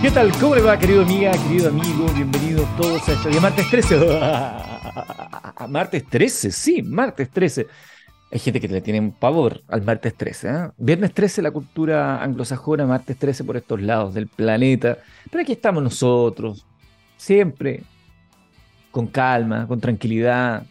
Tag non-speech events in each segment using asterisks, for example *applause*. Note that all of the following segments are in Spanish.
¿Qué tal? ¿Cómo le va, querido amiga, querido amigo? Bienvenidos todos a este día, martes 13. *laughs* martes 13, sí, martes 13. Hay gente que le tiene pavor al martes 13. ¿eh? Viernes 13 la cultura anglosajona, martes 13 por estos lados del planeta. Pero aquí estamos nosotros, siempre con calma, con tranquilidad,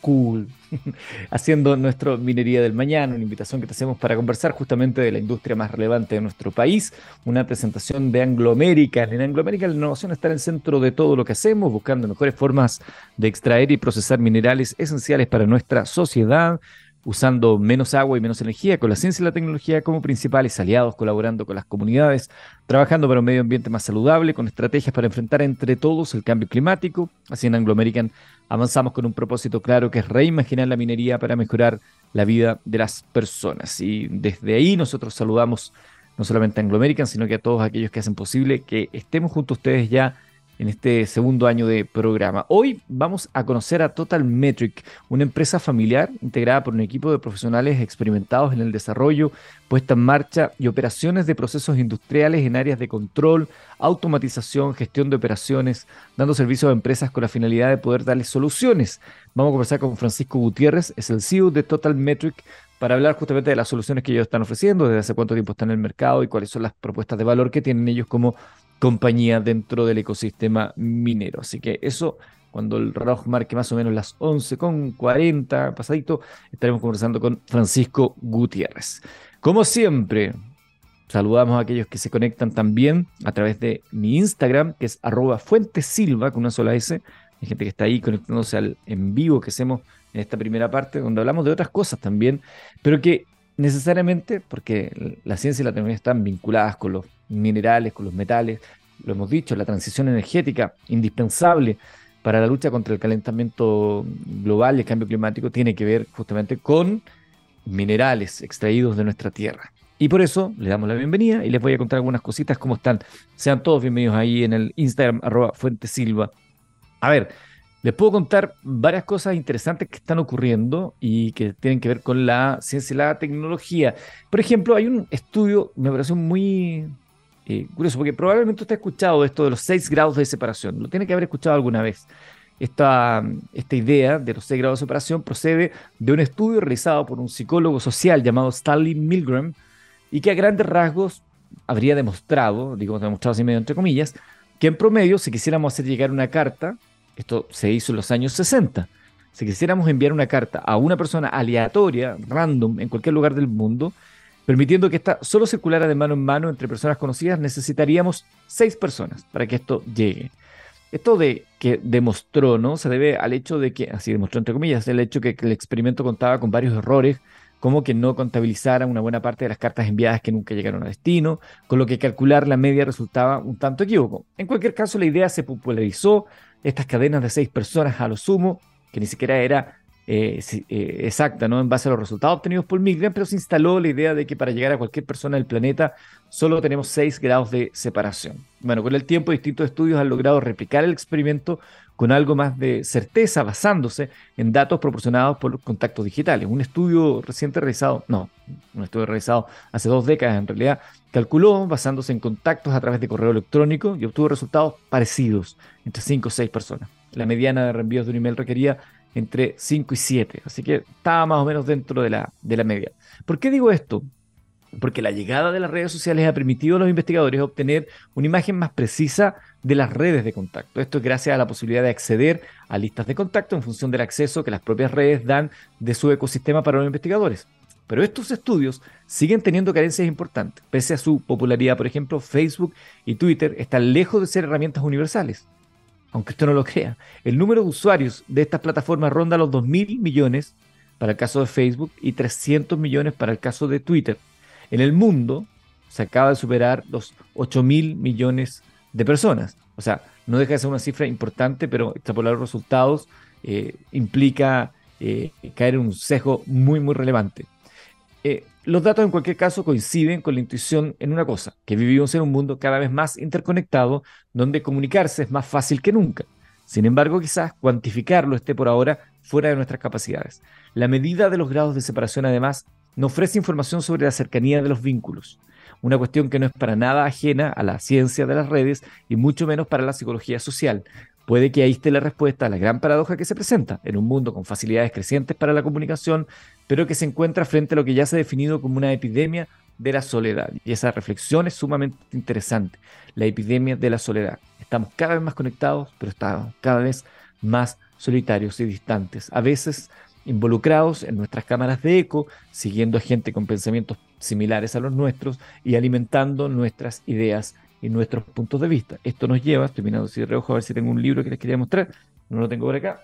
cool, *laughs* haciendo nuestra minería del mañana, una invitación que te hacemos para conversar justamente de la industria más relevante de nuestro país, una presentación de Anglo American. En Anglo American la innovación está en el centro de todo lo que hacemos, buscando mejores formas de extraer y procesar minerales esenciales para nuestra sociedad usando menos agua y menos energía, con la ciencia y la tecnología como principales aliados, colaborando con las comunidades, trabajando para un medio ambiente más saludable, con estrategias para enfrentar entre todos el cambio climático. Así en Anglo American avanzamos con un propósito claro que es reimaginar la minería para mejorar la vida de las personas. Y desde ahí nosotros saludamos no solamente a Anglo American, sino que a todos aquellos que hacen posible que estemos junto a ustedes ya en este segundo año de programa. Hoy vamos a conocer a Total Metric, una empresa familiar integrada por un equipo de profesionales experimentados en el desarrollo, puesta en marcha y operaciones de procesos industriales en áreas de control, automatización, gestión de operaciones, dando servicio a empresas con la finalidad de poder darles soluciones. Vamos a conversar con Francisco Gutiérrez, es el CEO de Total Metric, para hablar justamente de las soluciones que ellos están ofreciendo, desde hace cuánto tiempo están en el mercado y cuáles son las propuestas de valor que tienen ellos como compañía dentro del ecosistema minero. Así que eso, cuando el reloj marque más o menos las 11.40 pasadito, estaremos conversando con Francisco Gutiérrez. Como siempre, saludamos a aquellos que se conectan también a través de mi Instagram, que es arroba fuentesilva, con una sola S. Hay gente que está ahí conectándose al en vivo que hacemos en esta primera parte, donde hablamos de otras cosas también, pero que necesariamente, porque la ciencia y la tecnología están vinculadas con los minerales, con los metales, lo hemos dicho, la transición energética indispensable para la lucha contra el calentamiento global y el cambio climático tiene que ver justamente con minerales extraídos de nuestra tierra. Y por eso les damos la bienvenida y les voy a contar algunas cositas, cómo están. Sean todos bienvenidos ahí en el Instagram, arroba Fuentesilva. A ver, les puedo contar varias cosas interesantes que están ocurriendo y que tienen que ver con la ciencia y la tecnología. Por ejemplo, hay un estudio, me pareció muy eh, curioso, porque probablemente usted ha escuchado esto de los seis grados de separación. Lo tiene que haber escuchado alguna vez. Esta, idea de los seis grados de separación procede de un estudio realizado por un psicólogo social llamado Stanley Milgram y que a grandes rasgos habría demostrado, digo demostrado así medio entre comillas, que en promedio, si quisiéramos hacer llegar una carta esto se hizo en los años 60. Si quisiéramos enviar una carta a una persona aleatoria, random, en cualquier lugar del mundo, permitiendo que esta solo circulara de mano en mano entre personas conocidas, necesitaríamos seis personas para que esto llegue. Esto de que demostró, ¿no? Se debe al hecho de que, así demostró entre comillas, el hecho que el experimento contaba con varios errores, como que no contabilizara una buena parte de las cartas enviadas que nunca llegaron a destino, con lo que calcular la media resultaba un tanto equívoco. En cualquier caso, la idea se popularizó, estas cadenas de seis personas a lo sumo, que ni siquiera era eh, eh, exacta, ¿no? En base a los resultados obtenidos por Milgram, pero se instaló la idea de que para llegar a cualquier persona del planeta solo tenemos seis grados de separación. Bueno, con el tiempo distintos estudios han logrado replicar el experimento con algo más de certeza basándose en datos proporcionados por contactos digitales. Un estudio reciente realizado, no, un estudio realizado hace dos décadas en realidad, calculó basándose en contactos a través de correo electrónico y obtuvo resultados parecidos entre 5 o 6 personas. La mediana de reenvíos de un email requería entre 5 y 7, así que estaba más o menos dentro de la, de la media. ¿Por qué digo esto? Porque la llegada de las redes sociales ha permitido a los investigadores obtener una imagen más precisa de las redes de contacto. Esto es gracias a la posibilidad de acceder a listas de contacto en función del acceso que las propias redes dan de su ecosistema para los investigadores. Pero estos estudios siguen teniendo carencias importantes. Pese a su popularidad, por ejemplo, Facebook y Twitter están lejos de ser herramientas universales aunque usted no lo crea. El número de usuarios de estas plataformas ronda los 2.000 millones para el caso de Facebook y 300 millones para el caso de Twitter. En el mundo se acaba de superar los 8.000 millones de personas. O sea, no deja de ser una cifra importante, pero extrapolar los resultados eh, implica eh, caer en un sesgo muy, muy relevante. Eh, los datos en cualquier caso coinciden con la intuición en una cosa, que vivimos en un mundo cada vez más interconectado, donde comunicarse es más fácil que nunca. Sin embargo, quizás cuantificarlo esté por ahora fuera de nuestras capacidades. La medida de los grados de separación, además, no ofrece información sobre la cercanía de los vínculos. una cuestión que no es para nada ajena a la ciencia de las redes y mucho menos para la psicología social. Puede que ahí esté la respuesta a la gran paradoja que se presenta en un mundo con facilidades crecientes para la comunicación, pero que se encuentra frente a lo que ya se ha definido como una epidemia de la soledad. Y esa reflexión es sumamente interesante, la epidemia de la soledad. Estamos cada vez más conectados, pero estamos cada vez más solitarios y distantes. A veces involucrados en nuestras cámaras de eco, siguiendo a gente con pensamientos similares a los nuestros y alimentando nuestras ideas y nuestros puntos de vista. Esto nos lleva, estoy mirando si de reojo a ver si tengo un libro que les quería mostrar, no lo tengo por acá.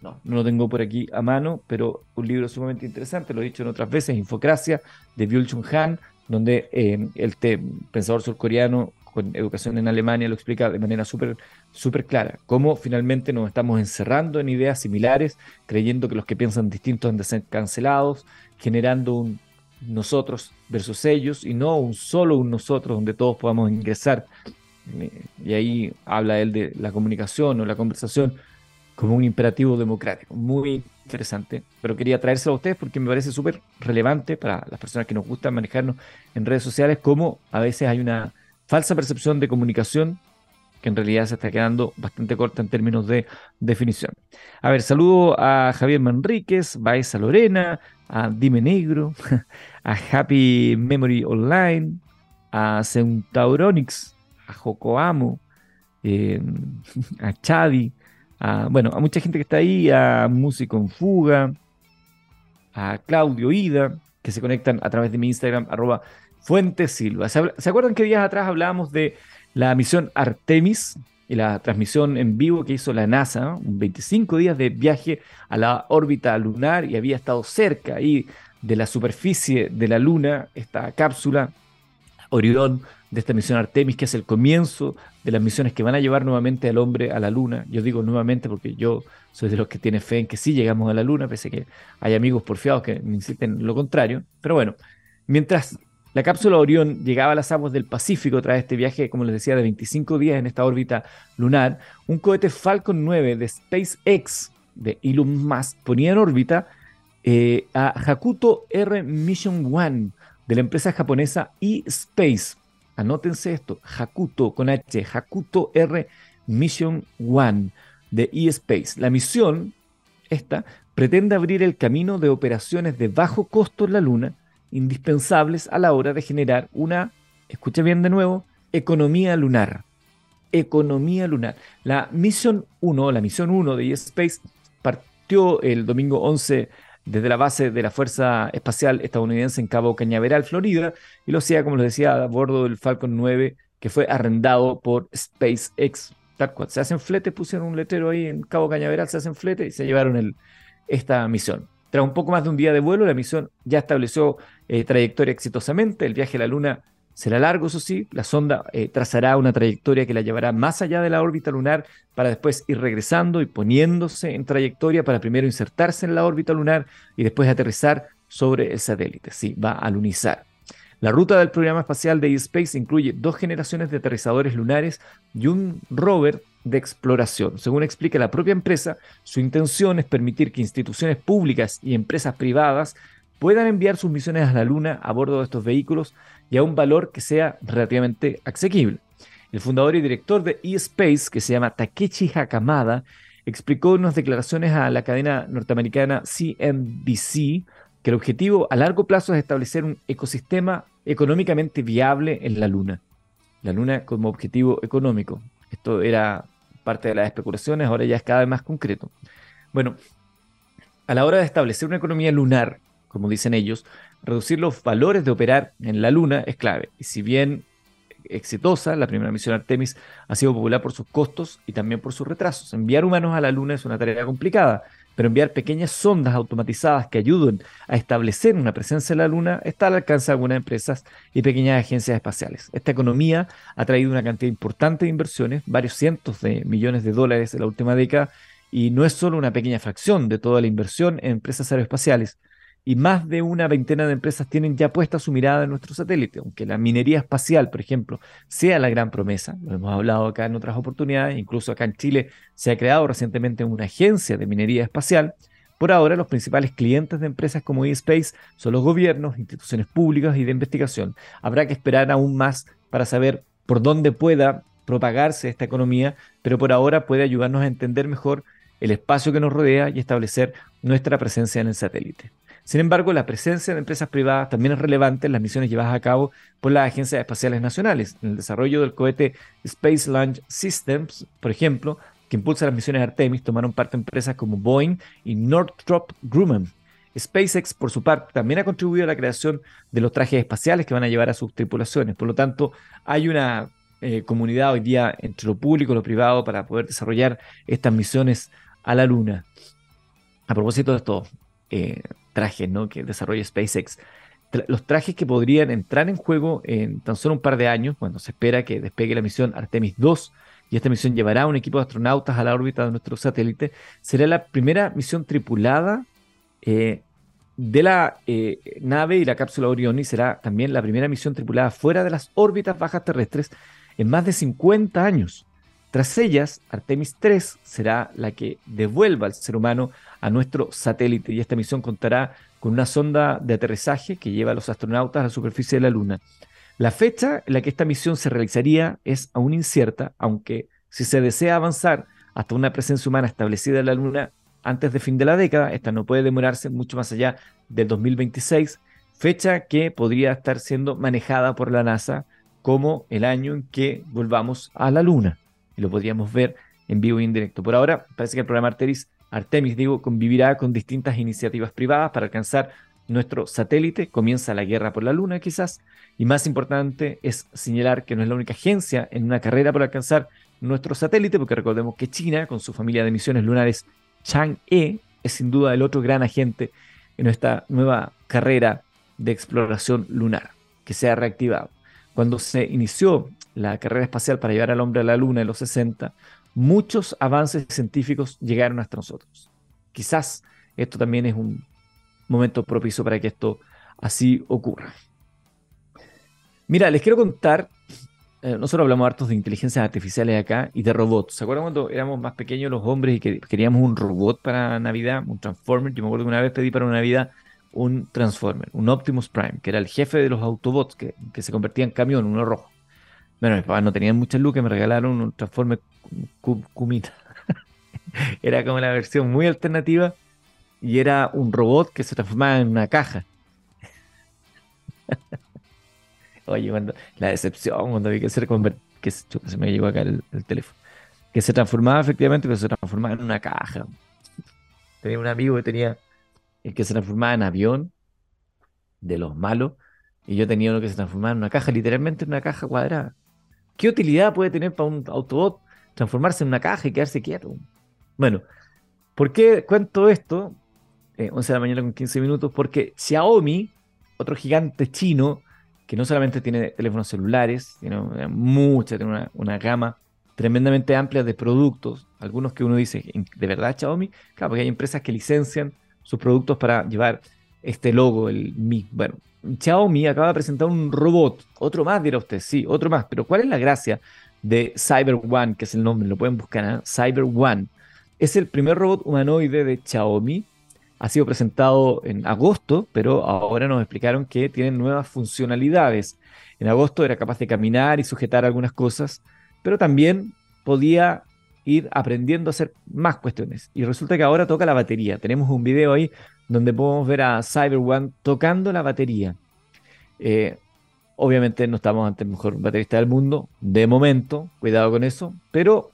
No, no lo tengo por aquí a mano, pero un libro sumamente interesante, lo he dicho en otras veces, Infocracia, de Byul Chung Han, donde eh, el pensador surcoreano con educación en Alemania lo explica de manera súper súper clara, cómo finalmente nos estamos encerrando en ideas similares, creyendo que los que piensan distintos han de ser cancelados, generando un nosotros versus ellos y no un solo un nosotros donde todos podamos ingresar. Y ahí habla él de la comunicación o la conversación como un imperativo democrático. Muy interesante, pero quería traérselo a ustedes porque me parece súper relevante para las personas que nos gusta manejarnos en redes sociales, como a veces hay una falsa percepción de comunicación que en realidad se está quedando bastante corta en términos de definición. A ver, saludo a Javier Manríquez, Baeza Lorena, a Dime Negro, *laughs* a Happy Memory Online, a Centauronics, a Jocoamo, em, *laughs* a Chavi, a, bueno, a mucha gente que está ahí, a Músico en Fuga, a Claudio Ida, que se conectan a través de mi Instagram, arroba Fuentes Silva. ¿Se acuerdan que días atrás hablábamos de la misión Artemis y la transmisión en vivo que hizo la NASA, un 25 días de viaje a la órbita lunar y había estado cerca ahí de la superficie de la Luna, esta cápsula Orión de esta misión Artemis, que es el comienzo de las misiones que van a llevar nuevamente al hombre a la Luna. Yo digo nuevamente porque yo soy de los que tiene fe en que sí llegamos a la Luna, pese a que hay amigos porfiados que me insisten lo contrario. Pero bueno, mientras la cápsula Orión llegaba a las aguas del Pacífico tras este viaje, como les decía, de 25 días en esta órbita lunar. Un cohete Falcon 9 de SpaceX de Elon Musk ponía en órbita eh, a Hakuto R Mission One de la empresa japonesa eSpace. Anótense esto, Hakuto con H, Hakuto R Mission One de eSpace. La misión, esta, pretende abrir el camino de operaciones de bajo costo en la Luna indispensables a la hora de generar una, escucha bien de nuevo, economía lunar. Economía lunar. La misión 1, la misión 1 de ESpace partió el domingo 11 desde la base de la Fuerza Espacial Estadounidense en Cabo Cañaveral, Florida, y lo hacía, como les decía, a bordo del Falcon 9 que fue arrendado por SpaceX. Tal se hacen flete, pusieron un letrero ahí en Cabo Cañaveral, se hacen flete y se llevaron esta misión. Tras un poco más de un día de vuelo, la misión ya estableció eh, trayectoria exitosamente. El viaje a la Luna será largo, eso sí. La sonda eh, trazará una trayectoria que la llevará más allá de la órbita lunar para después ir regresando y poniéndose en trayectoria para primero insertarse en la órbita lunar y después aterrizar sobre el satélite. Sí, va a lunizar. La ruta del programa espacial de eSpace incluye dos generaciones de aterrizadores lunares y un rover de exploración. Según explica la propia empresa, su intención es permitir que instituciones públicas y empresas privadas puedan enviar sus misiones a la Luna a bordo de estos vehículos y a un valor que sea relativamente asequible. El fundador y director de eSpace, que se llama Takechi Hakamada, explicó en unas declaraciones a la cadena norteamericana CNBC que el objetivo a largo plazo es establecer un ecosistema económicamente viable en la Luna. La Luna como objetivo económico. Esto era parte de las especulaciones, ahora ya es cada vez más concreto. Bueno, a la hora de establecer una economía lunar, como dicen ellos, reducir los valores de operar en la Luna es clave. Y si bien exitosa, la primera misión Artemis ha sido popular por sus costos y también por sus retrasos. Enviar humanos a la Luna es una tarea complicada, pero enviar pequeñas sondas automatizadas que ayuden a establecer una presencia en la Luna está al alcance de algunas empresas y pequeñas agencias espaciales. Esta economía ha traído una cantidad importante de inversiones, varios cientos de millones de dólares en la última década, y no es solo una pequeña fracción de toda la inversión en empresas aeroespaciales y más de una veintena de empresas tienen ya puesta su mirada en nuestro satélite, aunque la minería espacial, por ejemplo, sea la gran promesa, lo hemos hablado acá en otras oportunidades, incluso acá en Chile se ha creado recientemente una agencia de minería espacial, Por ahora, los principales clientes de empresas como eSpace son los gobiernos, instituciones públicas y de investigación. Habrá que esperar aún más para saber por dónde pueda propagarse esta economía, pero por ahora puede ayudarnos a entender mejor el espacio que nos rodea y establecer nuestra presencia en el satélite. Sin embargo, la presencia de empresas privadas también es relevante en las misiones llevadas a cabo por las agencias espaciales nacionales. En el desarrollo del cohete Space Launch Systems, por ejemplo, que impulsa las misiones Artemis, tomaron parte empresas como Boeing y Northrop Grumman. SpaceX, por su parte, también ha contribuido a la creación de los trajes espaciales que van a llevar a sus tripulaciones. Por lo tanto, hay una eh, comunidad hoy día entre lo público y lo privado para poder desarrollar estas misiones a la Luna. A propósito de estos eh, trajes ¿no? que desarrolla SpaceX, los trajes que podrían entrar en juego en tan solo un par de años, cuando se espera que despegue la misión Artemis 2, y esta misión llevará a un equipo de astronautas a la órbita de nuestro satélite, será la primera misión tripulada eh, de la eh, nave y la cápsula Orion y será también la primera misión tripulada fuera de las órbitas bajas terrestres en más de 50 años. Tras ellas, Artemis 3 será la que devuelva al ser humano a nuestro satélite y esta misión contará con una sonda de aterrizaje que lleva a los astronautas a la superficie de la Luna. La fecha en la que esta misión se realizaría es aún incierta, aunque si se desea avanzar hasta una presencia humana establecida en la Luna antes de fin de la década, esta no puede demorarse mucho más allá del 2026, fecha que podría estar siendo manejada por la NASA como el año en que volvamos a la Luna. Y lo podríamos ver en vivo y en directo. Por ahora, parece que el programa Artemis, Artemis digo, convivirá con distintas iniciativas privadas para alcanzar nuestro satélite. Comienza la guerra por la Luna, quizás. Y más importante es señalar que no es la única agencia en una carrera por alcanzar nuestro satélite, porque recordemos que China, con su familia de misiones lunares Chang'e, es sin duda el otro gran agente en esta nueva carrera de exploración lunar que se ha reactivado. Cuando se inició la carrera espacial para llevar al hombre a la Luna en los 60, muchos avances científicos llegaron hasta nosotros. Quizás esto también es un momento propicio para que esto así ocurra. Mira, les quiero contar, eh, nosotros hablamos hartos de inteligencias artificiales acá y de robots. ¿Se acuerdan cuando éramos más pequeños los hombres y que queríamos un robot para Navidad, un Transformer? Yo me acuerdo que una vez pedí para Navidad un Transformer, un Optimus Prime, que era el jefe de los Autobots, que, que se convertía en camión, uno rojo. Bueno, mis papás no tenían muchas lucas, me regalaron un Transformer Kumita. *laughs* era como la versión muy alternativa y era un robot que se transformaba en una caja. *laughs* Oye, cuando, la decepción cuando vi que se que se, me llegó acá el, teléfono, que se transformaba efectivamente, pero se transformaba en una caja. Tenía un amigo que tenía el que se transformaba en avión de los malos y yo tenía uno que se transformaba en una caja, literalmente en una caja cuadrada. ¿Qué utilidad puede tener para un Autobot transformarse en una caja y quedarse quieto? Bueno, ¿por qué cuento esto? 11 de la mañana con 15 minutos, porque Xiaomi, otro gigante chino, que no solamente tiene teléfonos celulares, tiene mucha, tiene una, gama tremendamente amplia de productos, algunos que uno dice, ¿de verdad Xiaomi? Claro, porque hay empresas que licencian sus productos para llevar este logo, el Mi. Bueno, Xiaomi acaba de presentar un robot, otro más dirá usted, sí, otro más, pero ¿cuál es la gracia de Cyber One, que es el nombre, lo pueden buscar, ¿eh? Cyber One? Es el primer robot humanoide de Xiaomi ha sido presentado en agosto, pero ahora nos explicaron que tiene nuevas funcionalidades. En agosto era capaz de caminar y sujetar algunas cosas, pero también podía ir aprendiendo a hacer más cuestiones. Y resulta que ahora toca la batería. Tenemos un video ahí donde podemos ver a Cyber One tocando la batería. Eh, obviamente no estamos ante el mejor baterista del mundo, de momento, cuidado con eso, pero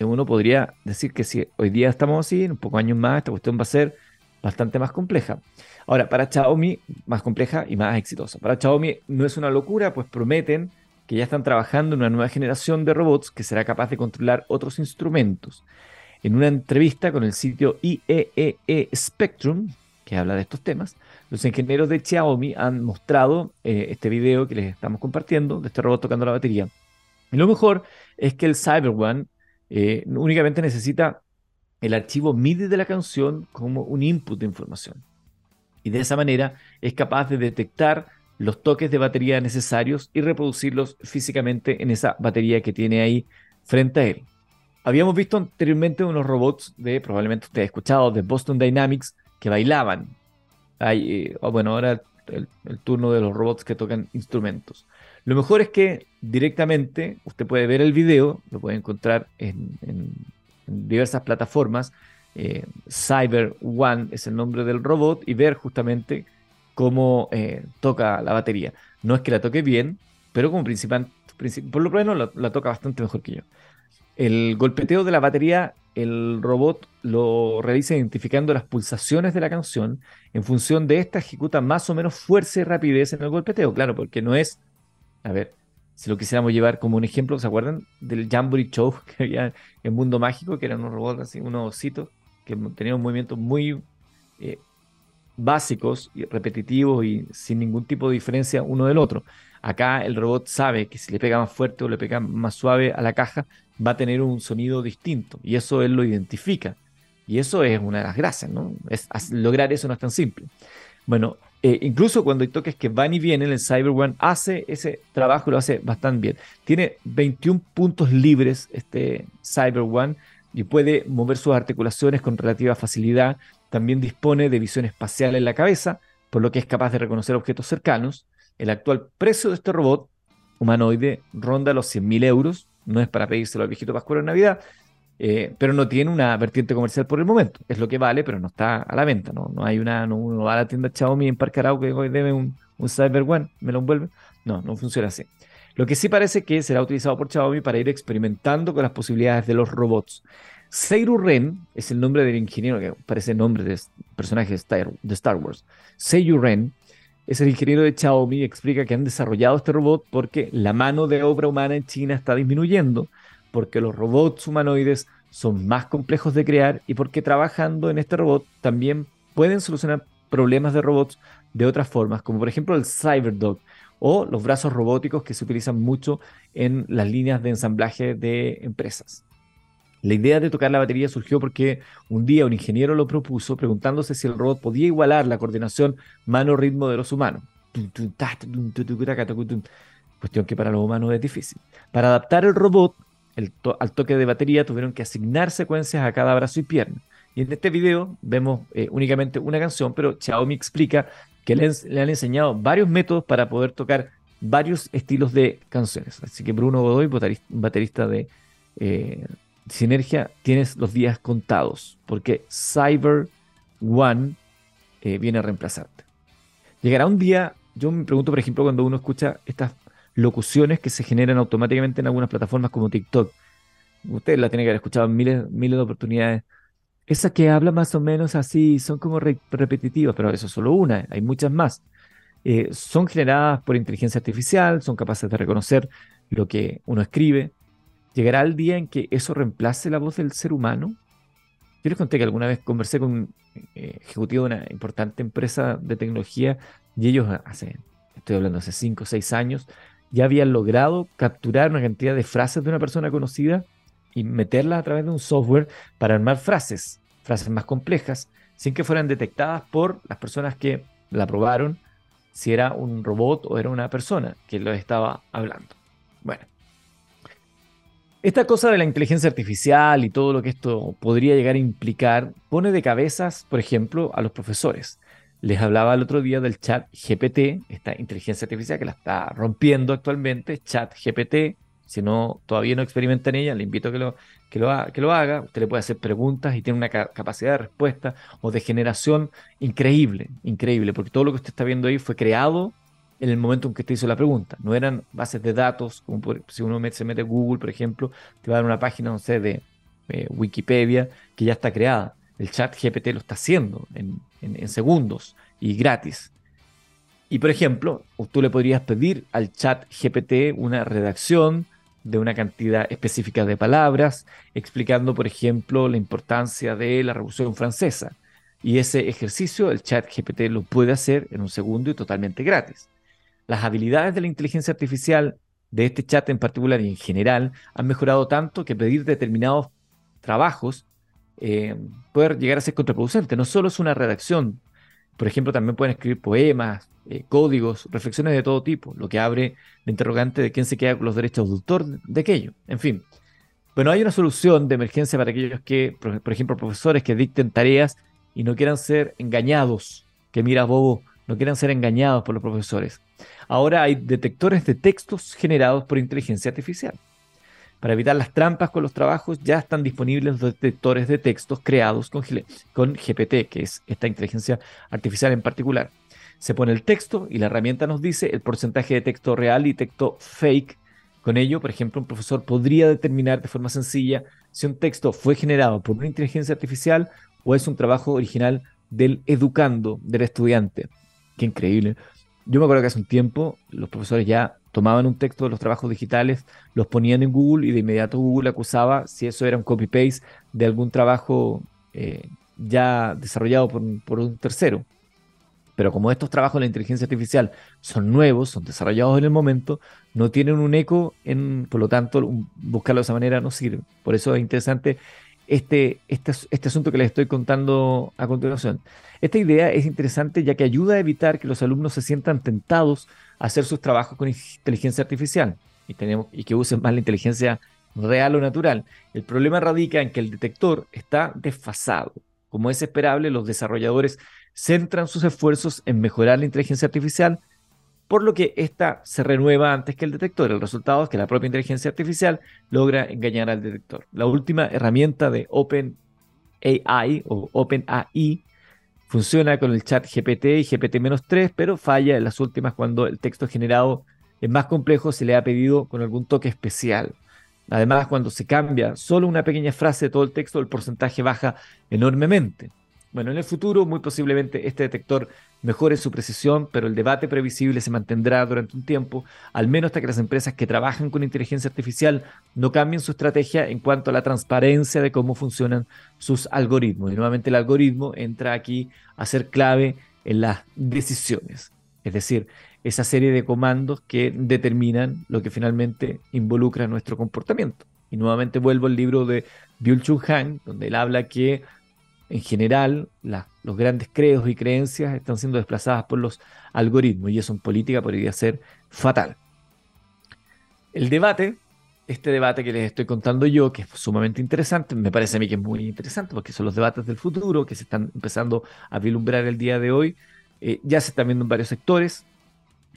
uno podría decir que si hoy día estamos así, en un poco años más, esta cuestión va a ser bastante más compleja. Ahora, para Xiaomi, más compleja y más exitosa. Para Xiaomi no es una locura, pues prometen que ya están trabajando en una nueva generación de robots que será capaz de controlar otros instrumentos. En una entrevista con el sitio IEEE e Spectrum, que habla de estos temas, los ingenieros de Xiaomi han mostrado eh, este video que les estamos compartiendo de este robot tocando la batería. Y lo mejor es que el Cyber One eh, únicamente necesita el archivo MIDI de la canción como un input de información. Y de esa manera es capaz de detectar los toques de batería necesarios y reproducirlos físicamente en esa batería que tiene ahí frente a él. habíamos visto anteriormente unos robots de, probablemente usted ha escuchado, de Boston Dynamics que bailaban. Hay, eh, bueno, ahora el, turno de los robots que tocan instrumentos. Lo mejor es que directamente usted puede ver el video, lo puede encontrar en, diversas plataformas. Eh, Cyber One es el nombre del robot y ver justamente cómo eh, toca la batería. No es que la toque bien, pero como principal, por lo menos la toca bastante mejor que yo. El golpeteo de la batería, el robot lo realiza identificando las pulsaciones de la canción. En función de esta, ejecuta más o menos fuerza y rapidez en el golpeteo. Claro, porque no es. A ver, si lo quisiéramos llevar como un ejemplo, ¿se acuerdan del Jamboree Show *laughs* que había en Mundo Mágico? Que eran unos robots así, unos ositos que tenían un movimiento muy eh, básicos y repetitivos y sin ningún tipo de diferencia uno del otro. Acá el robot sabe que si le pega más fuerte o le pega más suave a la caja, va a tener un sonido distinto y eso él lo identifica. Y eso es una de las gracias, ¿no? Es, lograr eso no es tan simple. Bueno, eh, incluso cuando hay toques que van y vienen, el Cyber One hace ese trabajo y lo hace bastante bien. Tiene 21 puntos libres este Cyber One y puede mover sus articulaciones con relativa facilidad. También dispone de visión espacial en la cabeza, por lo que es capaz de reconocer objetos cercanos. El actual precio de este robot humanoide ronda los 100.000 euros. No es para pedírselo al viejito Pascuero en Navidad, eh, pero no tiene una vertiente comercial por el momento. Es lo que vale, pero no está a la venta. No, no hay una, no, uno va a la tienda Xiaomi en Parque Arauco hoy debe un, un Cyber One, me lo envuelve. No, no funciona así. Lo que sí parece que será utilizado por Xiaomi para ir experimentando con las posibilidades de los robots. Seiru Ren es el nombre del ingeniero, que parece nombre de personaje de Star, de Star Wars. Seiyu Ren es el ingeniero de Xiaomi y explica que han desarrollado este robot porque la mano de obra humana en China está disminuyendo, porque los robots humanoides son más complejos de crear y porque trabajando en este robot también pueden solucionar problemas de robots de otras formas, como por ejemplo el CyberDog o los brazos robóticos que se utilizan mucho en las líneas de ensamblaje de empresas. La idea de tocar la batería surgió porque un día un ingeniero lo propuso preguntándose si el robot podía igualar la coordinación mano-ritmo de los humanos. Cuestión que para los humanos es difícil. Para adaptar el robot al toque de batería tuvieron que asignar secuencias a cada brazo y pierna. Y en este video vemos eh, únicamente una canción, pero Xiaomi explica que le, han enseñado varios métodos para poder tocar varios estilos de canciones. Así que Bruno Godoy, baterista de, eh, Sinergia, tienes los días contados, porque Cyber One eh, viene a reemplazarte. Llegará un día, yo me pregunto, por ejemplo, cuando uno escucha estas locuciones que se generan automáticamente en algunas plataformas como TikTok. Usted la tiene que haber escuchado en miles, miles de oportunidades. Esas que hablan más o menos así, son como repetitivas, pero eso es solo una, hay muchas más. Eh, son generadas por inteligencia artificial, son capaces de reconocer lo que uno escribe, ¿Llegará el día en que eso reemplace la voz del ser humano? Yo les conté que alguna vez conversé con un eh, ejecutivo de una importante empresa de tecnología y ellos hace, estoy hablando hace 5 o 6 años, ya habían logrado capturar una cantidad de frases de una persona conocida y meterlas a través de un software para armar frases, frases más complejas, sin que fueran detectadas por las personas que la probaron, si era un robot o era una persona que lo estaba hablando. Bueno, esta cosa de la inteligencia artificial y todo lo que esto podría llegar a implicar pone de cabezas, por ejemplo, a los profesores. Les hablaba el otro día del chat GPT, esta inteligencia artificial que la está rompiendo actualmente, chat GPT. Si no, todavía no experimenta en ella, le invito a que lo, que lo, que lo haga. Usted le puede hacer preguntas y tiene una capacidad de respuesta o de generación increíble, increíble, porque todo lo que usted está viendo ahí fue creado en el momento en que te hizo la pregunta. No eran bases de datos, como si uno se mete Google, por ejemplo, te va a dar una página, no sé, de Wikipedia que ya está creada. El chat GPT lo está haciendo en, segundos y gratis. Y por ejemplo, tú le podrías pedir al chat GPT una redacción de una cantidad específica de palabras, explicando, por ejemplo, la importancia de la Revolución Francesa. Y ese ejercicio el chat GPT lo puede hacer en un segundo y totalmente gratis. Las habilidades de la inteligencia artificial de este chat en particular y en general han mejorado tanto que pedir determinados trabajos eh, puede llegar a ser contraproducente. No solo es una redacción, por ejemplo, también pueden escribir poemas, eh, códigos, reflexiones de todo tipo, lo que abre la interrogante de quién se queda con los derechos de autor de aquello. En fin, Bueno, hay una solución de emergencia para aquellos que, por ejemplo, profesores que dicten tareas y no quieran ser engañados, que mira bobo, no quieran ser engañados por los profesores. Ahora hay detectores de textos generados por inteligencia artificial. Para evitar las trampas con los trabajos, ya están disponibles los detectores de textos creados con, con GPT, que es esta inteligencia artificial en particular. Se pone el texto y la herramienta nos dice el porcentaje de texto real y texto fake con ello, por ejemplo, un profesor podría determinar de forma sencilla si un texto fue generado por una inteligencia artificial o es un trabajo original del educando, del estudiante. Qué increíble. Yo me acuerdo que hace un tiempo los profesores ya tomaban un texto de los trabajos digitales, los ponían en Google y de inmediato Google acusaba si eso era un copy-paste de algún trabajo eh, ya desarrollado por, por un tercero. Pero como estos trabajos de la inteligencia artificial son nuevos, son desarrollados en el momento, no tienen un eco, en, por lo tanto, buscarlo de esa manera no sirve. Por eso es interesante este, este, este asunto que les estoy contando a continuación. Esta idea es interesante ya que ayuda a evitar que los alumnos se sientan tentados a hacer sus trabajos con inteligencia artificial y, tenemos, y que usen más la inteligencia real o natural. El problema radica en que el detector está desfasado. Como es esperable, los desarrolladores centran sus esfuerzos en mejorar la inteligencia artificial, por lo que ésta se renueva antes que el detector. El resultado es que la propia inteligencia artificial logra engañar al detector. La última herramienta de OpenAI o OpenAI funciona con el chat GPT y GPT-3, pero falla en las últimas cuando el texto generado es más complejo, se le ha pedido con algún toque especial. Además, cuando se cambia solo una pequeña frase de todo el texto, el porcentaje baja enormemente. Bueno, en el futuro muy posiblemente este detector mejore su precisión, pero el debate previsible se mantendrá durante un tiempo, al menos hasta que las empresas que trabajan con inteligencia artificial no cambien su estrategia en cuanto a la transparencia de cómo funcionan sus algoritmos. Y nuevamente el algoritmo entra aquí a ser clave en las decisiones, es decir, esa serie de comandos que determinan lo que finalmente involucra nuestro comportamiento. Y nuevamente vuelvo al libro de Byul-Chul Han, donde él habla que en general, los grandes credos y creencias están siendo desplazadas por los algoritmos y eso en política podría ser fatal. El debate, este debate que les estoy contando yo, que es sumamente interesante, me parece a mí que es muy interesante porque son los debates del futuro que se están empezando a vislumbrar el día de hoy. Eh, ya se están viendo en varios sectores.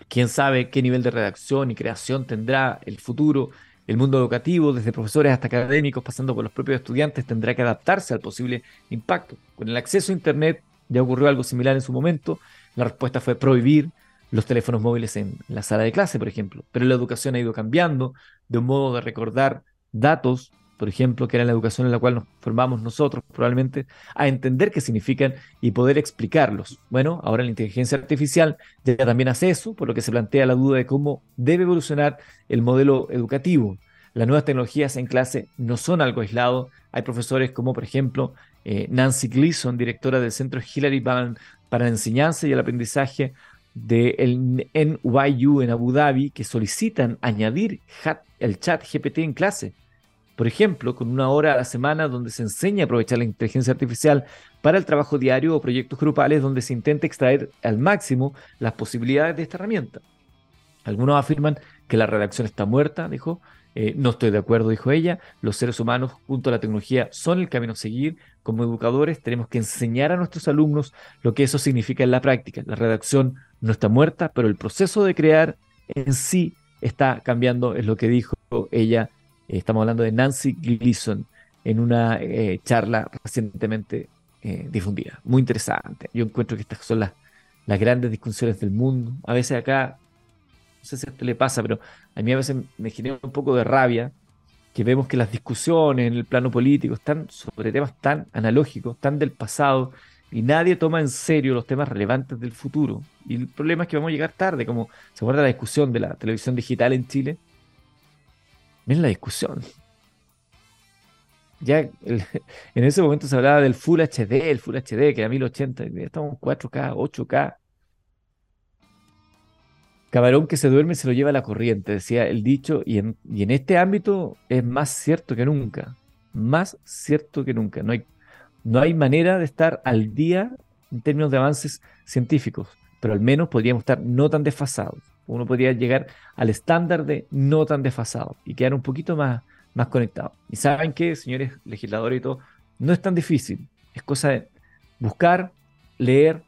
Quién sabe qué nivel de redacción y creación tendrá el futuro el mundo educativo, desde profesores hasta académicos, pasando por los propios estudiantes, tendrá que adaptarse al posible impacto. Con el acceso a Internet ya ocurrió algo similar en su momento. La respuesta fue prohibir los teléfonos móviles en la sala de clase, por ejemplo. Pero la educación ha ido cambiando de un modo de recordar datos, por ejemplo, que era la educación en la cual nos formamos nosotros probablemente, a entender qué significan y poder explicarlos. Bueno, ahora la inteligencia artificial ya también hace eso, por lo que se plantea la duda de cómo debe evolucionar el modelo educativo. Las nuevas tecnologías en clase no son algo aislado. Hay profesores como, por ejemplo, eh, Nancy Gleason, directora del Centro Hillary para, para la Enseñanza y el Aprendizaje de el NYU en Abu Dhabi, que solicitan añadir el chat GPT en clase. Por ejemplo, con una hora a la semana donde se enseña a aprovechar la inteligencia artificial para el trabajo diario o proyectos grupales donde se intenta extraer al máximo las posibilidades de esta herramienta. Algunos afirman que la redacción está muerta, dijo, eh, no estoy de acuerdo, dijo ella. Los seres humanos, junto a la tecnología, son el camino a seguir. Como educadores, tenemos que enseñar a nuestros alumnos lo que eso significa en la práctica. La redacción no está muerta, pero el proceso de crear en sí está cambiando, es lo que dijo ella. Eh, estamos hablando de Nancy Gleason en una eh, charla recientemente difundida. Muy interesante. Yo encuentro que estas son las, las grandes discusiones del mundo. A veces acá no sé si a usted le pasa, pero a mí a veces me genera un poco de rabia que vemos que las discusiones en el plano político están sobre temas tan analógicos, tan del pasado, y nadie toma en serio los temas relevantes del futuro. Y el problema es que vamos a llegar tarde, como se acuerda la discusión de la televisión digital en Chile. Ven la discusión. Ya *laughs* en ese momento se hablaba del Full HD, el Full HD, que era 1080, estamos en 4K, 8K. Camarón que se duerme se lo lleva la corriente, decía el dicho, y en, y en este ámbito es más cierto que nunca, más cierto que nunca. No hay, no hay manera de estar al día en términos de avances científicos, pero al menos podríamos estar no tan desfasados. Uno podría llegar al estándar de no tan desfasado y quedar un poquito más, más conectados. Y saben que, señores legisladores y todo, no es tan difícil. Es cosa de buscar, leer,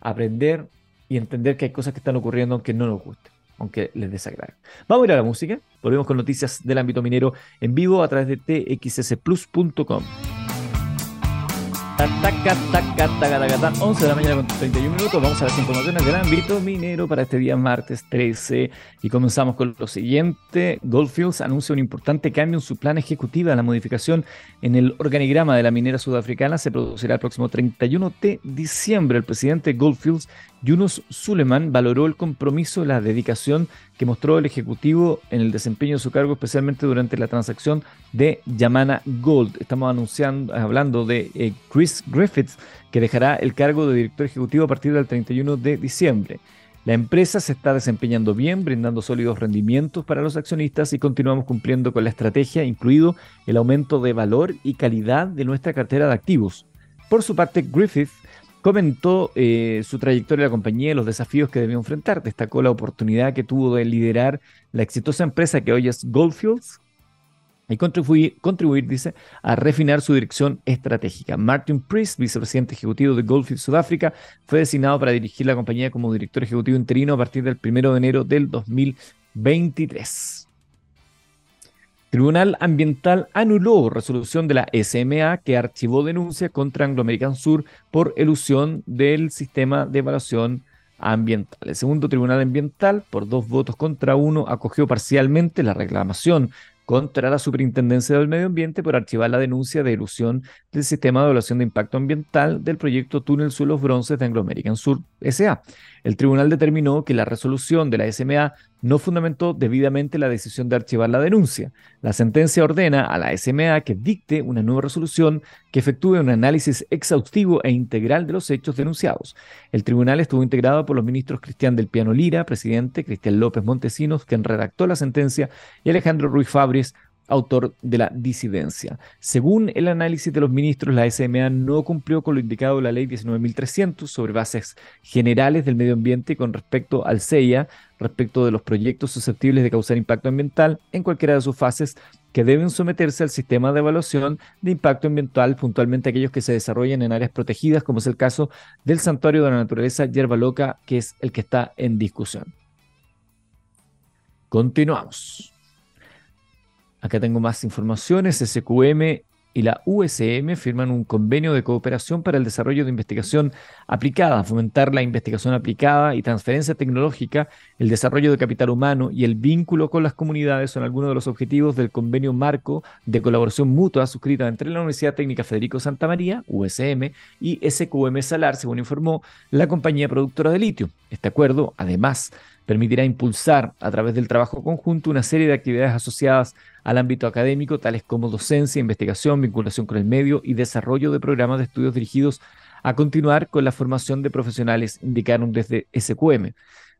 aprender y entender que hay cosas que están ocurriendo aunque no nos guste, aunque les desagrade. Vamos a ir a la música. Volvemos con noticias del ámbito minero en vivo a través de txsplus.com. 11 de la mañana con 31 minutos. Vamos a las informaciones del ámbito minero para este día martes 13. Y comenzamos con lo siguiente. Goldfields anuncia un importante cambio en su plan ejecutivo. La modificación en el organigrama de la minera sudafricana se producirá el próximo 31 de diciembre. El presidente Goldfields Yunus Suleman valoró el compromiso y la dedicación que mostró el Ejecutivo en el desempeño de su cargo, especialmente durante la transacción de Yamana Gold. Estamos anunciando, hablando de eh, Chris Griffiths, que dejará el cargo de director ejecutivo a partir del 31 de diciembre. La empresa se está desempeñando bien, brindando sólidos rendimientos para los accionistas y continuamos cumpliendo con la estrategia, incluido el aumento de valor y calidad de nuestra cartera de activos. Por su parte, Griffiths comentó eh, su trayectoria en la compañía y los desafíos que debió enfrentar. Destacó la oportunidad que tuvo de liderar la exitosa empresa que hoy es Goldfields y contribuir, contribuir, dice, a refinar su dirección estratégica. Martin Priest, vicepresidente ejecutivo de Goldfields Sudáfrica, fue designado para dirigir la compañía como director ejecutivo interino a partir del 1 de enero del 2023. Tribunal Ambiental anuló resolución de la SMA que archivó denuncia contra Anglo American Sur por elusión del sistema de evaluación ambiental. El segundo Tribunal Ambiental, por dos votos contra uno, acogió parcialmente la reclamación contra la Superintendencia del Medio Ambiente por archivar la denuncia de ilusión del sistema de evaluación de impacto ambiental del proyecto Túnel Suelos Bronces de Anglo American Sur SA. El tribunal determinó que la resolución de la SMA no fundamentó debidamente la decisión de archivar la denuncia. La sentencia ordena a la SMA que dicte una nueva resolución que efectúe un análisis exhaustivo e integral de los hechos denunciados. El tribunal estuvo integrado por los ministros Cristian del Piano Lira, presidente, Cristian López Montesinos, quien redactó la sentencia, y Alejandro Ruiz Fabris, autor de la disidencia. Según el análisis de los ministros, la SMA no cumplió con lo indicado en la ley 19.300 sobre bases generales del medio ambiente con respecto al CEIA, respecto de los proyectos susceptibles de causar impacto ambiental en cualquiera de sus fases que deben someterse al sistema de evaluación de impacto ambiental, puntualmente aquellos que se desarrollan en áreas protegidas, como es el caso del Santuario de la Naturaleza Yerba Loca, que es el que está en discusión. Continuamos. Acá tengo más informaciones. SQM y la USM firman un convenio de cooperación para el desarrollo de investigación aplicada, fomentar la investigación aplicada y transferencia tecnológica, el desarrollo de capital humano y el vínculo con las comunidades son algunos de los objetivos del convenio marco de colaboración mutua suscrita entre la Universidad Técnica Federico Santa María, USM, y SQM Salar, según informó la compañía productora de litio. Este acuerdo, además, permitirá impulsar a través del trabajo conjunto una serie de actividades asociadas al ámbito académico, tales como docencia, investigación, vinculación con el medio y desarrollo de programas de estudios dirigidos a continuar con la formación de profesionales, indicaron desde SQM.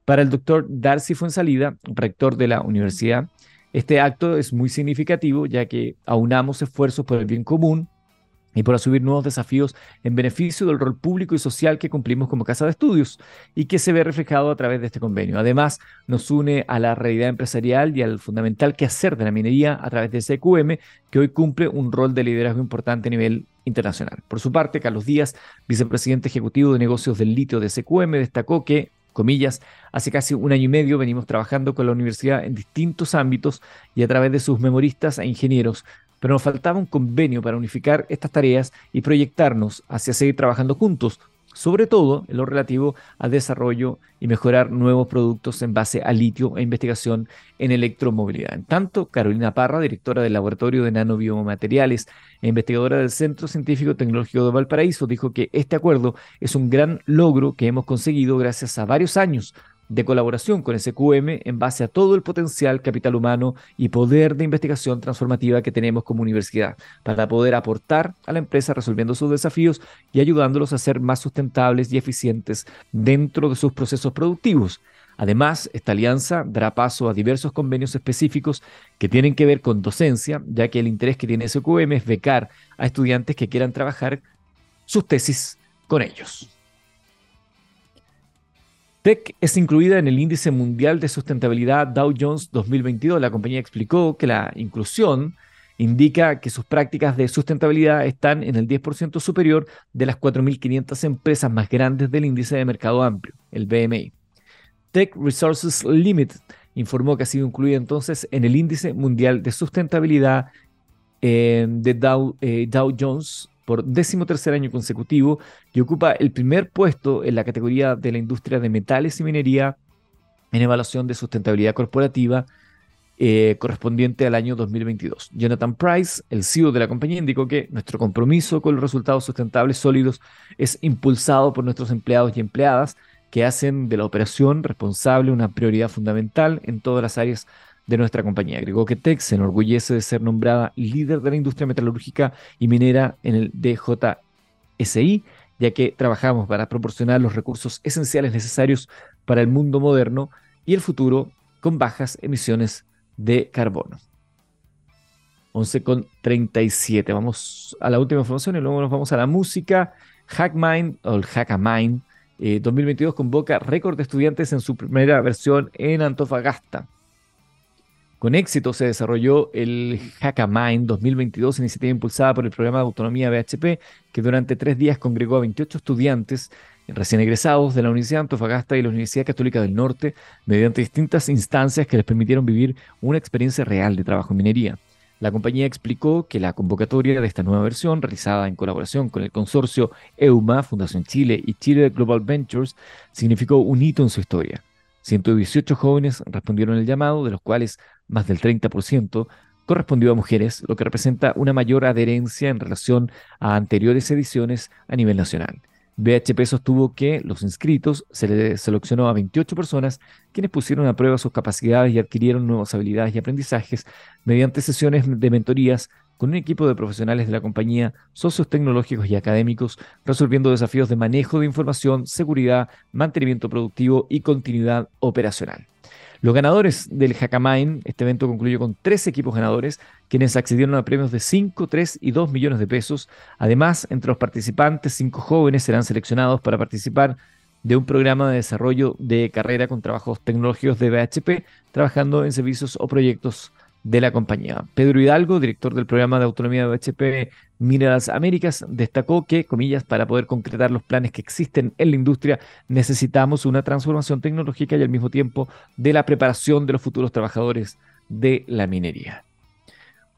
Para el doctor Darcy Fuensalida, rector de la universidad, este acto es muy significativo ya que aunamos esfuerzos por el bien común, y por asumir nuevos desafíos en beneficio del rol público y social que cumplimos como casa de estudios y que se ve reflejado a través de este convenio. Además, nos une a la realidad empresarial y al fundamental quehacer de la minería a través de SQM, que hoy cumple un rol de liderazgo importante a nivel internacional. Por su parte, Carlos Díaz, vicepresidente ejecutivo de negocios del litio de SQM, destacó que comillas, hace casi un año y medio venimos trabajando con la universidad en distintos ámbitos y a través de sus memoristas e ingenieros pero nos faltaba un convenio para unificar estas tareas y proyectarnos hacia seguir trabajando juntos, sobre todo en lo relativo al desarrollo y mejorar nuevos productos en base a litio e investigación en electromovilidad. En tanto, Carolina Parra, directora del Laboratorio de Nanobiomateriales e investigadora del Centro Científico Tecnológico de Valparaíso, dijo que este acuerdo es un gran logro que hemos conseguido gracias a varios años de colaboración con SQM en base a todo el potencial, capital humano y poder de investigación transformativa que tenemos como universidad para poder aportar a la empresa resolviendo sus desafíos y ayudándolos a ser más sustentables y eficientes dentro de sus procesos productivos. Además, esta alianza dará paso a diversos convenios específicos que tienen que ver con docencia, ya que el interés que tiene SQM es becar a estudiantes que quieran trabajar sus tesis con ellos. Tech es incluida en el índice mundial de sustentabilidad Dow Jones 2022. La compañía explicó que la inclusión indica que sus prácticas de sustentabilidad están en el 10% superior de las 4.500 empresas más grandes del índice de mercado amplio, el BMI. Tech Resources Limited informó que ha sido incluida entonces en el índice mundial de sustentabilidad eh, de Dow, eh, Dow Jones por decimotercer año consecutivo y ocupa el primer puesto en la categoría de la industria de metales y minería en evaluación de sustentabilidad corporativa eh, correspondiente al año 2022. Jonathan Price, el CEO de la compañía, indicó que nuestro compromiso con los resultados sustentables sólidos es impulsado por nuestros empleados y empleadas que hacen de la operación responsable una prioridad fundamental en todas las áreas de nuestra compañía. Agregó que Tech se enorgullece de ser nombrada líder de la industria metalúrgica y minera en el DJSI, ya que trabajamos para proporcionar los recursos esenciales necesarios para el mundo moderno y el futuro con bajas emisiones de carbono. 11 con 37. Vamos a la última información y luego nos vamos a la música. Hackmind o el Hackamind 2022 convoca récord de estudiantes en su primera versión en Antofagasta. Con éxito se desarrolló el Hackamind 2022, iniciativa impulsada por el programa de autonomía BHP, que durante tres días congregó a 28 estudiantes recién egresados de la Universidad de Antofagasta y la Universidad Católica del Norte mediante distintas instancias que les permitieron vivir una experiencia real de trabajo en minería. La compañía explicó que la convocatoria de esta nueva versión, realizada en colaboración con el consorcio EUMA, Fundación Chile y Chile Global Ventures, significó un hito en su historia. 118 jóvenes respondieron el llamado, de los cuales más del 30%, correspondió a mujeres, lo que representa una mayor adherencia en relación a anteriores ediciones a nivel nacional. BHP sostuvo que los inscritos se les seleccionó a 28 personas quienes pusieron a prueba sus capacidades y adquirieron nuevas habilidades y aprendizajes mediante sesiones de mentorías con un equipo de profesionales de la compañía, socios tecnológicos y académicos, resolviendo desafíos de manejo de información, seguridad, mantenimiento productivo y continuidad operacional. Los ganadores del Hackamind, este evento concluyó con tres equipos ganadores, quienes accedieron a premios de 5, 3 y 2 millones de pesos. Además, entre los participantes, cinco jóvenes serán seleccionados para participar de un programa de desarrollo de carrera con trabajos tecnológicos de BHP, trabajando en servicios o proyectos de la compañía. Pedro Hidalgo, director del programa de autonomía de HP Minerals Américas, destacó que, comillas, para poder concretar los planes que existen en la industria, necesitamos una transformación tecnológica y al mismo tiempo de la preparación de los futuros trabajadores de la minería.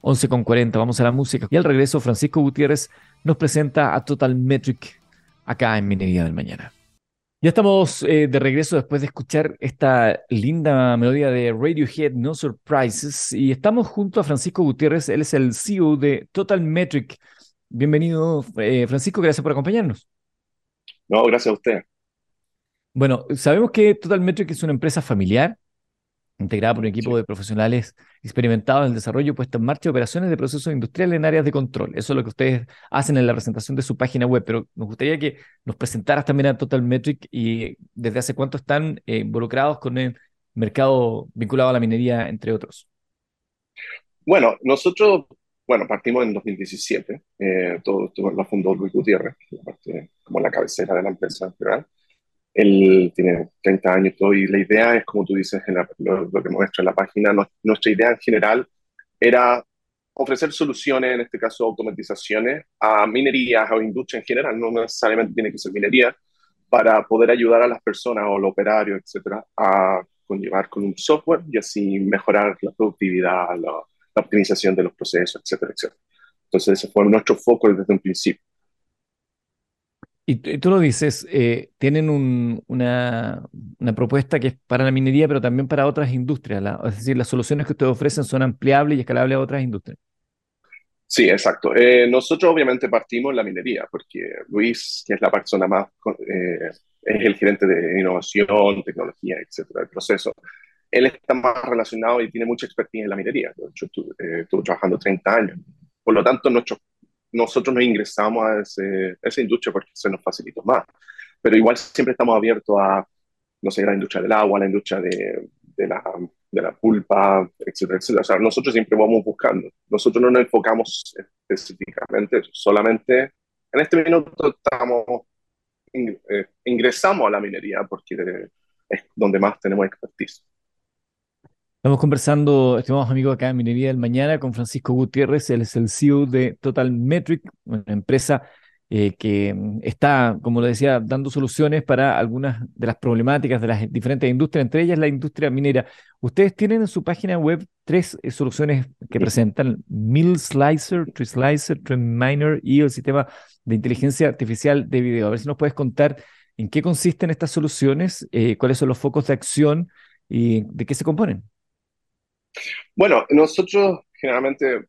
11.40, vamos a la música. Y al regreso, Francisco Gutiérrez nos presenta a Total Metric acá en Minería del Mañana. Ya estamos eh, de regreso después de escuchar esta linda melodía de Radiohead, No Surprises, y estamos junto a Francisco Gutiérrez, él es el CEO de Total Metric. Bienvenido, eh, Francisco, gracias por acompañarnos. No, gracias a usted. Bueno, sabemos que Total Metric es una empresa familiar integrada por un equipo de profesionales experimentados en el desarrollo puesta en marcha operaciones de procesos industriales en áreas de control. Eso es lo que ustedes hacen en la presentación de su página web, pero nos gustaría que nos presentaras también a Total Metric y desde hace cuánto están eh, involucrados con el mercado vinculado a la minería, entre otros. Bueno, nosotros, bueno, partimos en 2017, eh, todo, todo lo fundó Luis Gutiérrez, como la cabecera de la empresa. Él tiene 30 años todo y la idea es, como tú dices, en lo, que muestra en la página, nuestra idea en general era ofrecer soluciones, en este caso automatizaciones, a minerías o industria en general, no necesariamente tiene que ser minería, para poder ayudar a las personas o los operarios, etcétera, a conllevar con un software y así mejorar la productividad, la, la optimización de los procesos, etcétera, etcétera. Entonces, ese fue nuestro foco desde un principio. Y, tú lo dices, eh, tienen una, propuesta que es para la minería, pero también para otras industrias. es decir, las soluciones que ustedes ofrecen son ampliables y escalables a otras industrias. Sí, exacto. Eh, nosotros obviamente partimos en la minería, porque Luis, que es la persona más, eh, es el gerente de innovación, tecnología, etcétera, del proceso. Él está más relacionado y tiene mucha expertise en la minería. Yo estuve, trabajando 30 años. Por lo tanto, nuestros nosotros nos ingresamos a, esa industria porque se nos facilitó más. Pero igual siempre estamos abiertos a, no sé, la industria del agua, la industria de, de, la, de la, pulpa, etcétera, etcétera. O sea, nosotros siempre vamos buscando. Nosotros no nos enfocamos específicamente, solamente en este minuto estamos, eh, ingresamos a la minería porque es donde más tenemos expertise. Estamos conversando, estimados amigos, acá en Minería del Mañana con Francisco Gutiérrez, él es el CEO de Total Metric, una empresa eh, que mm, está, como lo decía, dando soluciones para algunas de las problemáticas de las diferentes industrias, entre ellas la industria minera. Ustedes tienen en su página web tres eh, soluciones que presentan, Mill Slicer, Tree Slicer, Tree Miner y el sistema de inteligencia artificial de video. A ver si nos puedes contar en qué consisten estas soluciones, eh, cuáles son los focos de acción y de qué se componen. Bueno, nosotros generalmente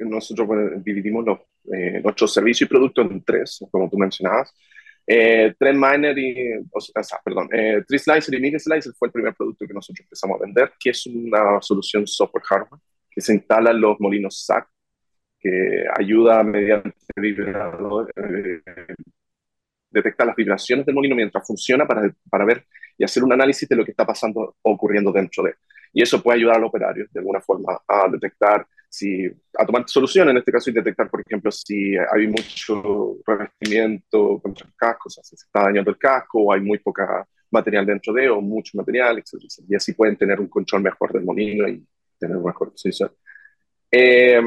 nosotros dividimos los, eh, nuestros servicios y productos en tres, como tú mencionabas. Eh, Trend Miner y, o sea, perdón, eh, Slicer y Slicer fue el primer producto que nosotros empezamos a vender, que es una solución software hardware que se instala en los molinos SAC, que ayuda mediante vibrador, eh, detectar las vibraciones del molino mientras funciona para, para ver y hacer un análisis de lo que está pasando o ocurriendo dentro de él. Y eso puede ayudar al operario de alguna forma a detectar, si, a tomar soluciones en este caso y detectar, por ejemplo, si hay mucho revestimiento contra el casco, o sea, si se está dañando el casco o hay muy poca material dentro de o mucho material, etc. Y así pueden tener un control mejor del molino y tener una mejor posición. Eh,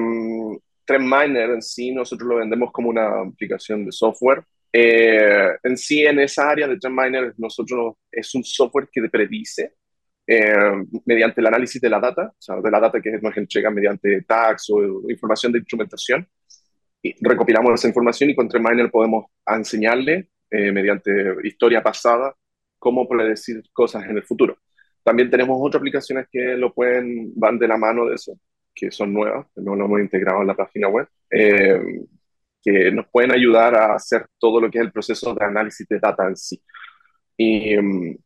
Miner en sí nosotros lo vendemos como una aplicación de software. Eh, en sí, en esa área de Trend Miner, nosotros es un software que predice eh, mediante el análisis de la data, o sea, de la data que nos entrega mediante tags o información de instrumentación. Y recopilamos esa información y con Trendminer podemos enseñarle, eh, mediante historia pasada, cómo predecir cosas en el futuro. También tenemos otras aplicaciones que lo pueden, van de la mano de eso, que son nuevas, no lo hemos integrado en la página web, eh, que nos pueden ayudar a hacer todo lo que es el proceso de análisis de data en sí. Y, mm,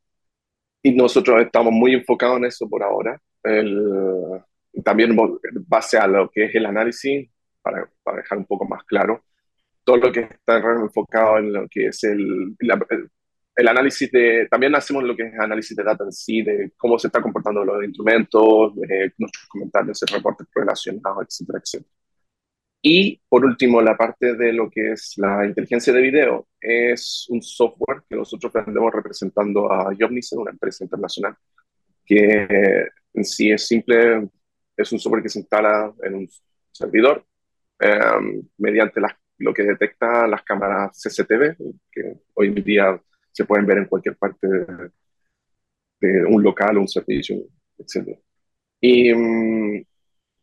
y nosotros estamos muy enfocados en eso por ahora. El, también base a lo que es el análisis, para, para, dejar un poco más claro, todo lo que está enfocado en lo que es el, el, análisis de, también hacemos lo que es análisis de data en sí, de cómo se están comportando los instrumentos, nuestros comentarios, reportes relacionados, etcétera, etcétera. Y por último, la parte de lo que es la inteligencia de video es un software que nosotros vendemos representando a Jobnicen, una empresa internacional, que en sí es simple, es un software que se instala en un servidor em, mediante lo que detecta las cámaras CCTV, que hoy en día se pueden ver en cualquier parte de, un local un servicio, etc. Y mm,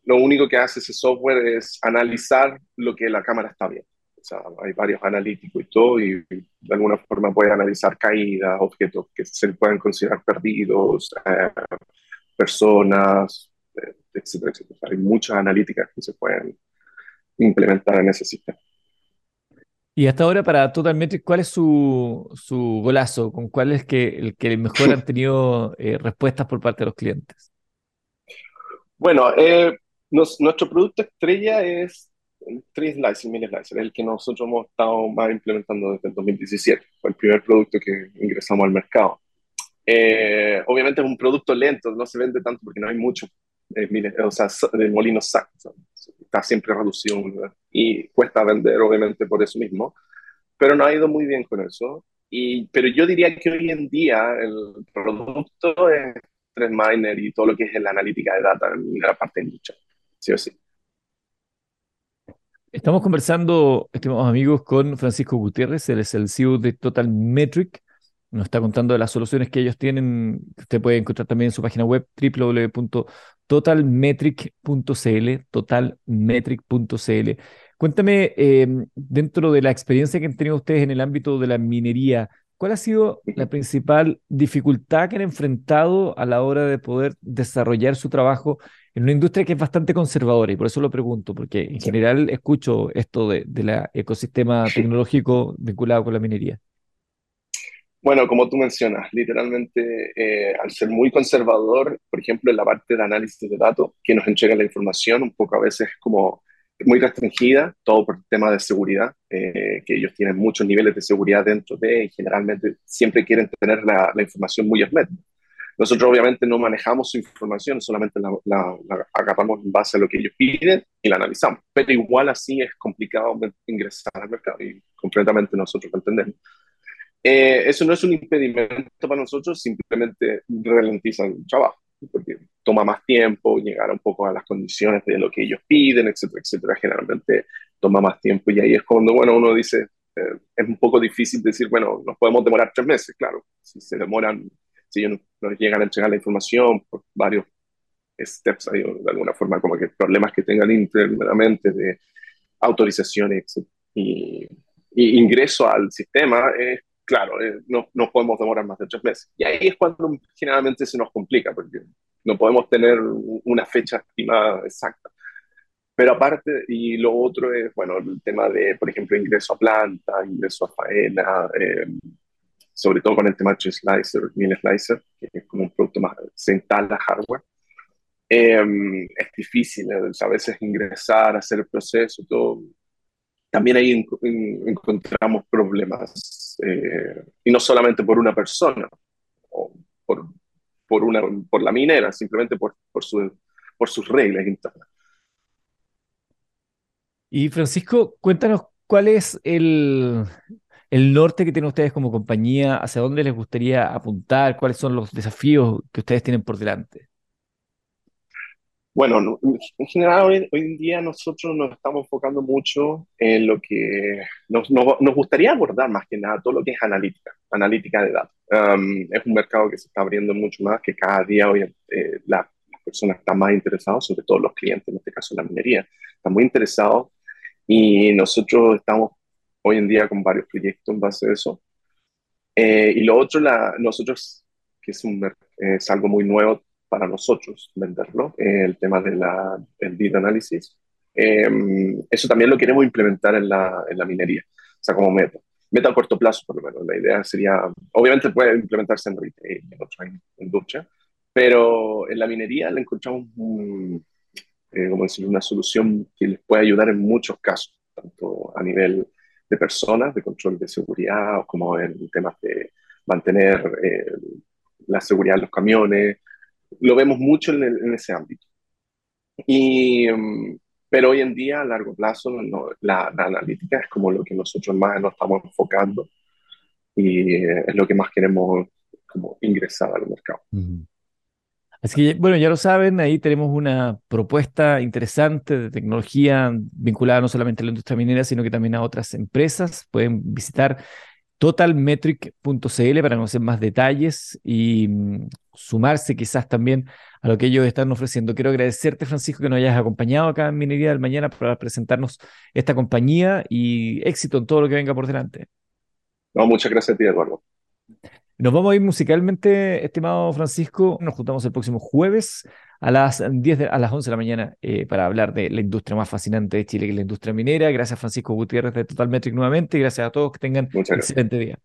lo único que hace ese software es analizar lo que la cámara está viendo. O sea, hay varios analíticos y todo, y de alguna forma puede analizar caídas, objetos que se pueden considerar perdidos, eh, personas, eh, etcétera, etcétera. hay muchas analíticas que se pueden implementar en ese sistema. Y hasta ahora para Totalmetric, ¿cuál es su, su golazo? ¿Con cuál es que, el que mejor han tenido eh, respuestas por parte de los clientes? Bueno, eh, nuestro producto estrella es Tree Slicer, Mini Slicer, el que nosotros hemos estado más implementando desde el 2017. Fue el primer producto que ingresamos al mercado. Eh, obviamente es un producto lento, no se vende tanto porque no hay mucho, eh, o sea, de molino SAC, está siempre reducido y cuesta vender obviamente por eso mismo, pero no ha ido muy bien con eso. Y, pero yo diría que hoy en día el producto es Miner y todo lo que es la analítica de data en la parte de nicho sí o sí. Estamos conversando, estimados amigos, con Francisco Gutiérrez, él es el CEO de Total Metric. Nos está contando las soluciones que ellos tienen. Usted puede encontrar también en su página web www.totalmetric.cl, totalmetric.cl. Cuéntame, eh, dentro de la experiencia que han tenido ustedes en el ámbito de la minería, ¿Cuál ha sido la principal dificultad que han enfrentado a la hora de poder desarrollar su trabajo en una industria que es bastante conservadora? Y por eso lo pregunto, porque en general escucho esto del de ecosistema *laughs* tecnológico vinculado con la minería. Bueno, como tú mencionas, literalmente eh, al ser muy conservador, por ejemplo, en la parte de análisis de datos, que nos entrega la información, un poco a veces como muy restringida, todo por tema de seguridad, eh, que ellos tienen muchos niveles de seguridad dentro de y generalmente siempre quieren tener la, información muy hermética. Nosotros obviamente no manejamos su información, solamente la, la, en base a lo que ellos piden y la analizamos. Pero igual así es complicado ingresar al mercado y completamente nosotros lo entendemos. Eh, eso no es un impedimento para nosotros, simplemente ralentiza el trabajo, porque toma más tiempo llegar un poco a las condiciones de lo que ellos piden, etcétera, etcétera. Generalmente toma más tiempo y ahí es cuando, bueno, uno dice, eh, es un poco difícil decir, bueno, nos podemos demorar tres meses, claro. Si se demoran, si ellos nos llegan a entregar la información por varios steps, ahí, de alguna forma, como que problemas que tengan internamente de autorizaciones y, y ingreso al sistema, es claro, eh, no, no, podemos demorar más de tres meses. Y ahí es cuando generalmente se nos complica, porque no podemos tener una fecha estimada exacta. Pero aparte, y lo otro es, bueno, el tema de, por ejemplo, ingreso a planta, ingreso a faena, eh, sobre todo con el tema de Slicer, Mini Slicer, que es como un producto más, se instala hardware. Eh, es difícil a veces ingresar, hacer el proceso, todo. También ahí encontramos problemas, eh, y no solamente por una persona, o por, por, una, por la minera, simplemente por, por, su, por sus reglas internas. Y Francisco, cuéntanos cuál es el, el norte que tienen ustedes como compañía, hacia dónde les gustaría apuntar, cuáles son los desafíos que ustedes tienen por delante. Bueno, en general hoy, en día nosotros nos estamos enfocando mucho en lo que nos, nos, gustaría abordar más que nada, todo lo que es analítica, analítica de datos. Um, es un mercado que se está abriendo mucho más, que cada día hoy eh, las personas están más interesadas, sobre todo los clientes, en este caso la minería, están muy interesados y nosotros estamos hoy en día con varios proyectos en base a eso. Eh, y lo otro, la, nosotros, que es, un, es algo muy nuevo para nosotros venderlo, eh, el tema del data análisis. Em, eso también lo queremos implementar en la, en la minería, o sea, como meta. Meta a corto plazo, por lo menos. La idea sería, obviamente puede implementarse en retail, en otras industrias, pero en la minería le encontramos un, eh, como decir, una solución que les puede ayudar en muchos casos, tanto a nivel de personas, de control de seguridad, como en temas de mantener eh, la seguridad de los camiones. Lo vemos mucho en, ese ámbito. Y, mm, pero hoy en día, a largo plazo, la, analítica es como lo que nosotros más nos estamos enfocando y eh, es lo que más queremos como ingresar al mercado. Así que, bueno, ya lo saben, ahí tenemos una propuesta interesante de tecnología vinculada no solamente a la industria minera, sino que también a otras empresas. Pueden visitar totalmetric.cl para conocer más detalles y mm, sumarse quizás también a lo que ellos están ofreciendo. Quiero agradecerte, Francisco, que nos hayas acompañado acá en Minería del Mañana para presentarnos esta compañía y éxito en todo lo que venga por delante. No, muchas gracias a ti, Eduardo. Nos vamos a ir musicalmente, estimado Francisco. Nos juntamos el próximo jueves a las 10 a las 11 de la mañana eh, para hablar de la industria más fascinante de Chile, que es la industria minera. Gracias, Francisco Gutiérrez de Total Metric nuevamente. Y gracias a todos. Que tengan un excelente día.